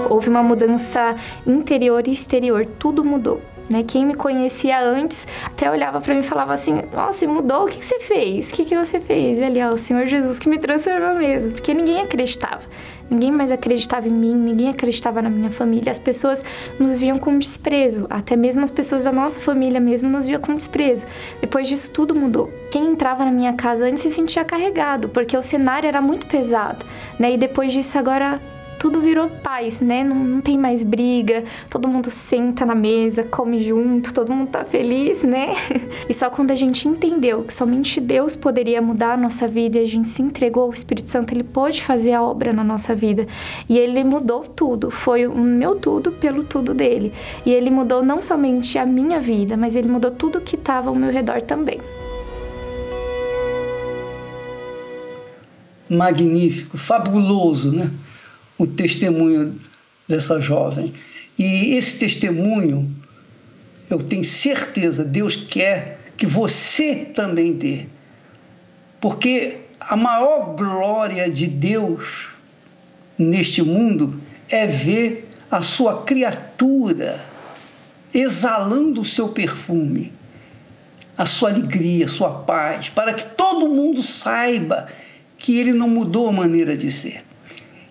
Houve uma mudança interior e exterior, tudo mudou. Né? Quem me conhecia antes até olhava para mim e falava assim: Nossa, mudou, o que, que você fez? O que, que você fez? E ali, ó, o Senhor Jesus que me transformou mesmo, porque ninguém acreditava. Ninguém mais acreditava em mim, ninguém acreditava na minha família. As pessoas nos viam com desprezo, até mesmo as pessoas da nossa família mesmo nos viam com desprezo. Depois disso tudo mudou. Quem entrava na minha casa antes se sentia carregado, porque o cenário era muito pesado, né? E depois disso agora tudo virou paz, né? Não, não, tem mais briga, todo mundo senta na mesa, come junto, todo mundo tá feliz, né? E só quando a gente entendeu que somente Deus poderia mudar a nossa vida e a gente se entregou ao Espírito Santo, ele pôde fazer a obra na nossa vida. E ele mudou tudo, foi o meu tudo pelo tudo dele. E ele mudou não somente a minha vida, mas ele mudou tudo que estava ao meu redor também. Magnífico, fabuloso, né? O testemunho dessa jovem. E esse testemunho, eu tenho certeza, Deus quer que você também dê. Porque a maior glória de Deus neste mundo é ver a sua criatura exalando o seu perfume, a sua alegria, a sua paz, para que todo mundo saiba que ele não mudou a maneira de ser.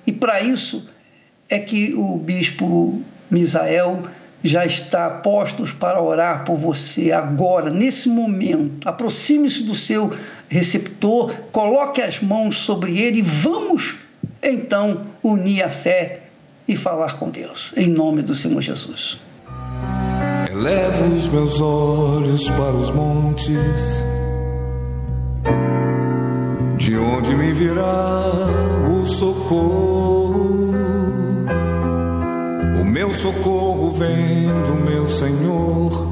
E para isso é que o bispo Misael já está postos para orar por você agora, nesse momento. Aproxime-se do seu receptor, coloque as mãos sobre ele e vamos então unir a fé e falar com Deus, em nome do Senhor Jesus. Elevo os meus olhos para os montes de onde me virá o socorro? O meu socorro vem do meu Senhor,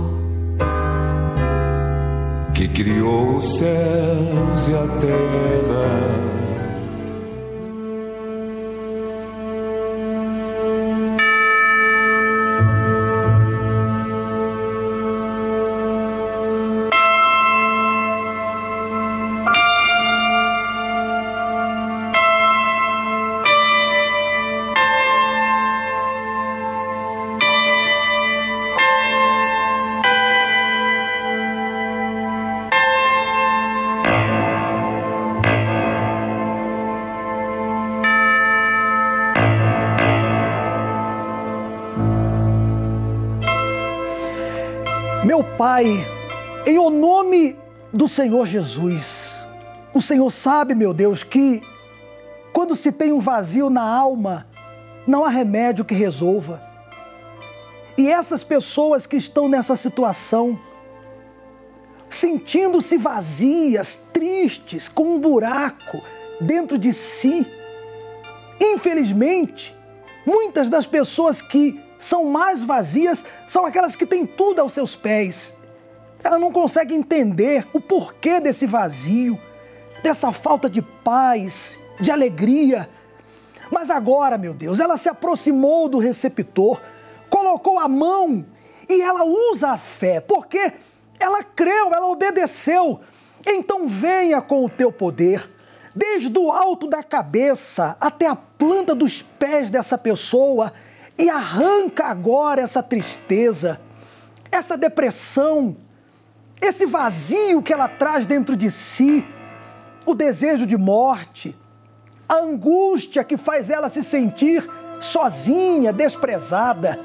que criou os céus e a terra. Pai, em o nome do Senhor Jesus, o Senhor sabe, meu Deus, que quando se tem um vazio na alma, não há remédio que resolva. E essas pessoas que estão nessa situação, sentindo-se vazias, tristes, com um buraco dentro de si, infelizmente, muitas das pessoas que são mais vazias são aquelas que têm tudo aos seus pés. Ela não consegue entender o porquê desse vazio, dessa falta de paz, de alegria. Mas agora, meu Deus, ela se aproximou do receptor, colocou a mão e ela usa a fé, porque ela creu, ela obedeceu. Então venha com o teu poder, desde o alto da cabeça até a planta dos pés dessa pessoa e arranca agora essa tristeza, essa depressão, esse vazio que ela traz dentro de si, o desejo de morte, a angústia que faz ela se sentir sozinha, desprezada.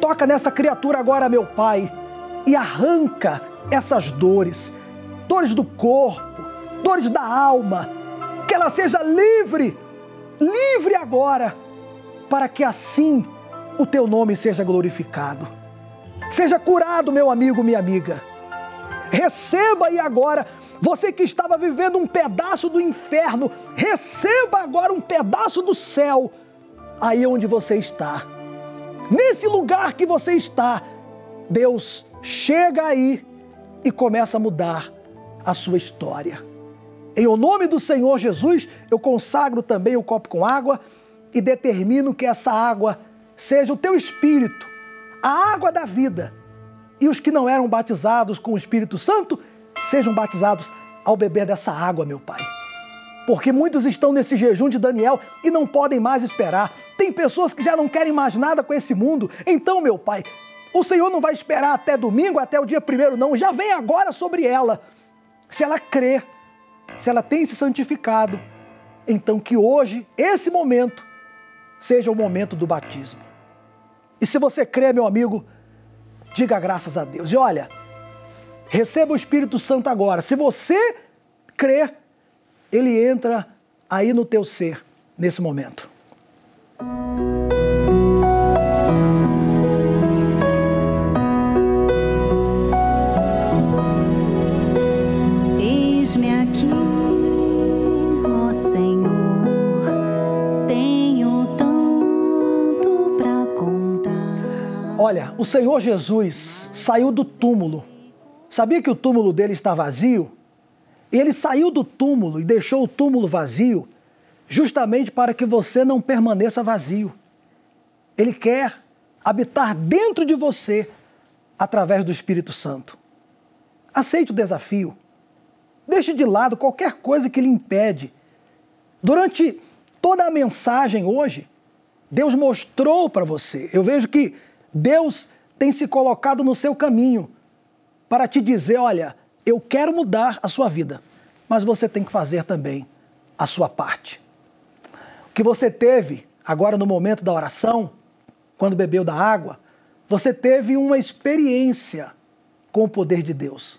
Toca nessa criatura agora, meu Pai, e arranca essas dores, dores do corpo, dores da alma, que ela seja livre, livre agora para que assim o teu nome seja glorificado. Seja curado, meu amigo, minha amiga. Receba aí agora, você que estava vivendo um pedaço do inferno, receba agora um pedaço do céu, aí onde você está. Nesse lugar que você está, Deus chega aí e começa a mudar a sua história. Em o nome do Senhor Jesus, eu consagro também o copo com água e determino que essa água seja o teu espírito, a água da vida. E os que não eram batizados com o Espírito Santo sejam batizados ao beber dessa água, meu Pai. Porque muitos estão nesse jejum de Daniel e não podem mais esperar. Tem pessoas que já não querem mais nada com esse mundo. Então, meu Pai, O Senhor não vai esperar até domingo, até o dia primeiro, não. Já vem agora sobre ela. Se ela crê, se ela tem se santificado, então que hoje, esse momento, seja o momento do batismo. E se você crê, meu amigo, diga graças a Deus. E olha, receba o Espírito Santo agora. Se você crê, ele entra aí no teu ser nesse momento. Olha, o Senhor Jesus saiu do túmulo. Sabia que o túmulo dele está vazio? Ele saiu do túmulo e deixou o túmulo vazio justamente para que você não permaneça vazio. Ele quer habitar dentro de você através do Espírito Santo. Aceite o desafio. Deixe de lado qualquer coisa que lhe impede. Durante toda a mensagem hoje, Deus mostrou para você. Eu vejo que Deus tem se colocado no seu caminho para te dizer: olha, eu quero mudar a sua vida, mas você tem que fazer também a sua parte. O que você teve agora no momento da oração, quando bebeu da água, você teve uma experiência com o poder de Deus.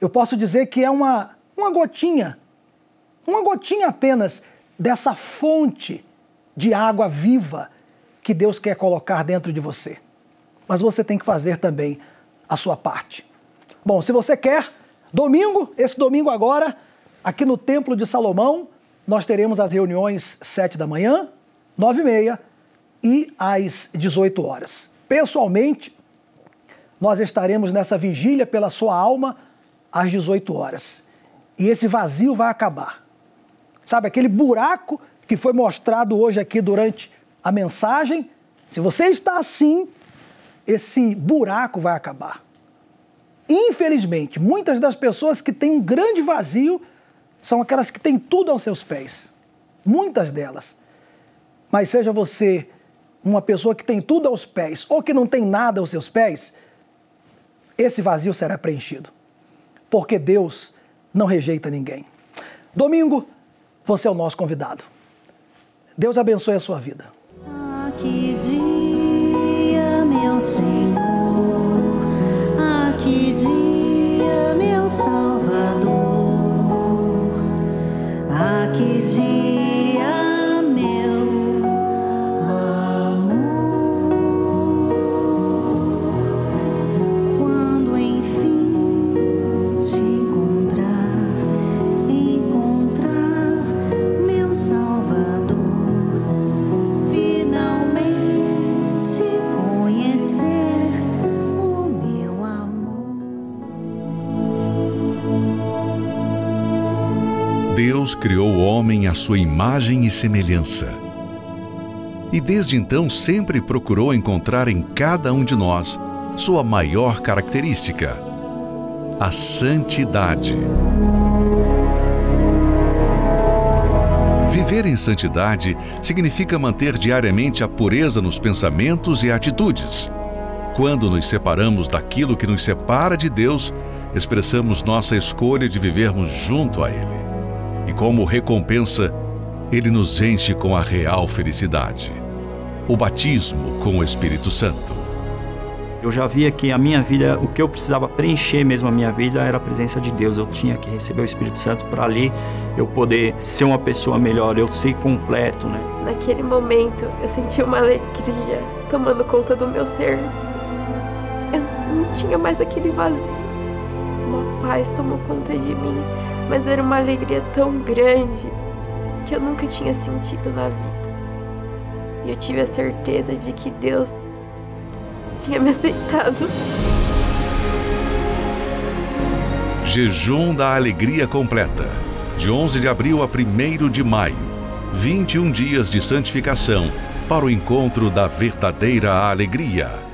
Eu posso dizer que é uma, uma gotinha, uma gotinha apenas dessa fonte de água viva que Deus quer colocar dentro de você. Mas você tem que fazer também a sua parte. Bom, se você quer, domingo, esse domingo agora, aqui no Templo de Salomão, nós teremos as reuniões sete da manhã, nove e meia e às 18 horas. Pessoalmente, nós estaremos nessa vigília pela sua alma às 18 horas. E esse vazio vai acabar. Sabe, aquele buraco que foi mostrado hoje aqui durante a mensagem, se você está assim, esse buraco vai acabar. Infelizmente, muitas das pessoas que têm um grande vazio são aquelas que têm tudo aos seus pés. Muitas delas. Mas seja você uma pessoa que tem tudo aos pés ou que não tem nada aos seus pés, esse vazio será preenchido. Porque Deus não rejeita ninguém. Domingo, você é o nosso convidado. Deus abençoe a sua vida. Ah, homem à sua imagem e semelhança. E desde então sempre procurou encontrar em cada um de nós sua maior característica: a santidade. Viver em santidade significa manter diariamente a pureza nos pensamentos e atitudes. Quando nos separamos daquilo que nos separa de Deus, expressamos nossa escolha de vivermos junto a Ele. E como recompensa, Ele nos enche com a real felicidade o batismo com o Espírito Santo. Eu já via que a minha vida, o que eu precisava preencher mesmo a minha vida era a presença de Deus. Eu tinha que receber o Espírito Santo para ali eu poder ser uma pessoa melhor, eu ser completo, né? Naquele momento, eu senti uma alegria tomando conta do meu ser. Eu não tinha mais aquele vazio. Uma paz tomou conta de mim, mas era uma alegria tão grande que eu nunca tinha sentido na vida. E eu tive a certeza de que Deus tinha me aceitado. Jejum da Alegria Completa. De 11 de abril a 1 de maio. 21 dias de santificação para o encontro da verdadeira alegria.